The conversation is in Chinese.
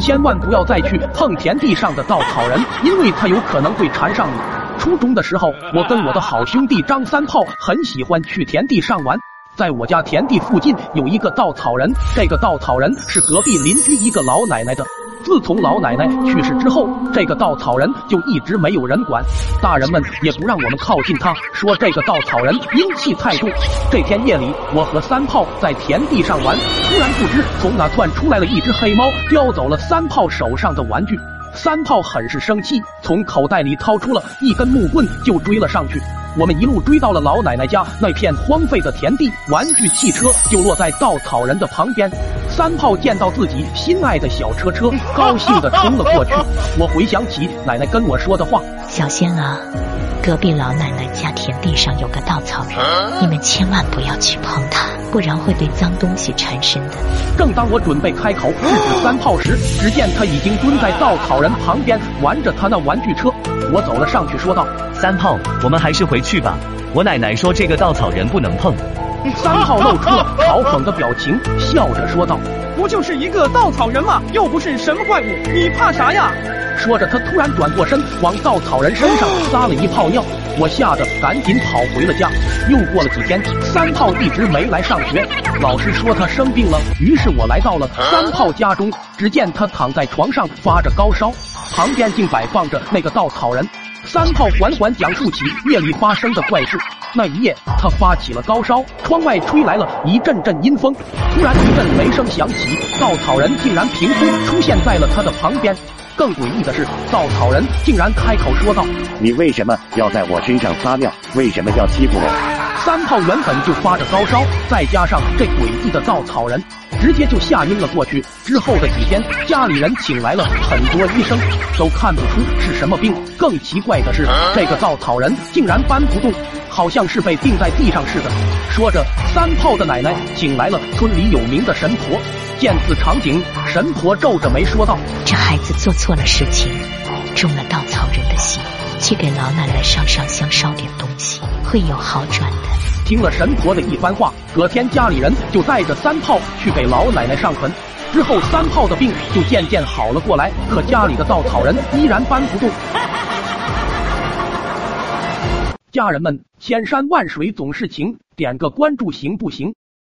千万不要再去碰田地上的稻草人，因为他有可能会缠上你。初中的时候，我跟我的好兄弟张三炮很喜欢去田地上玩。在我家田地附近有一个稻草人，这个稻草人是隔壁邻居一个老奶奶的。自从老奶奶去世之后，这个稻草人就一直没有人管，大人们也不让我们靠近他，说这个稻草人阴气太重。这天夜里，我和三炮在田地上玩，突然不知从哪窜出来了一只黑猫，叼走了三炮手上的玩具。三炮很是生气，从口袋里掏出了一根木棍就追了上去。我们一路追到了老奶奶家那片荒废的田地，玩具汽车就落在稻草人的旁边。三炮见到自己心爱的小车车，高兴地冲了过去。我回想起奶奶跟我说的话：“小仙啊，隔壁老奶奶家田地上有个稻草人，你们千万不要去碰它，不然会被脏东西缠身的。”正当我准备开口制止三炮时，只见他已经蹲在稻草人旁边玩着他那玩具车。我走了上去，说道。三炮，我们还是回去吧。我奶奶说这个稻草人不能碰。三炮露出了嘲讽的表情，笑着说道：“不就是一个稻草人吗？又不是什么怪物，你怕啥呀？”说着，他突然转过身，往稻草人身上 撒了一泡尿。我吓得赶紧跑回了家。又过了几天，三炮一直没来上学，老师说他生病了。于是我来到了三炮家中，只见他躺在床上发着高烧，旁边竟摆放着那个稻草人。三炮缓缓讲述起夜里发生的怪事。那一夜，他发起了高烧，窗外吹来了一阵阵阴风，突然一阵雷声响起，稻草人竟然凭空出现在了他的旁边。更诡异的是，稻草人竟然开口说道：“你为什么要在我身上撒尿？为什么要欺负我？”三炮原本就发着高烧，再加上这诡异的稻草人，直接就吓晕了过去。之后的几天，家里人请来了很多医生，都看不出是什么病。更奇怪的是，这个稻草人竟然搬不动，好像是被钉在地上似的。说着，三炮的奶奶请来了村里有名的神婆。见此场景，神婆皱着眉说道：“这孩子做错了事情，中了稻草人的邪。”去给老奶奶上上香，烧点东西，会有好转的。听了神婆的一番话，隔天家里人就带着三炮去给老奶奶上坟。之后，三炮的病就渐渐好了过来，可家里的稻草人依然搬不动。家人们，千山万水总是情，点个关注行不行？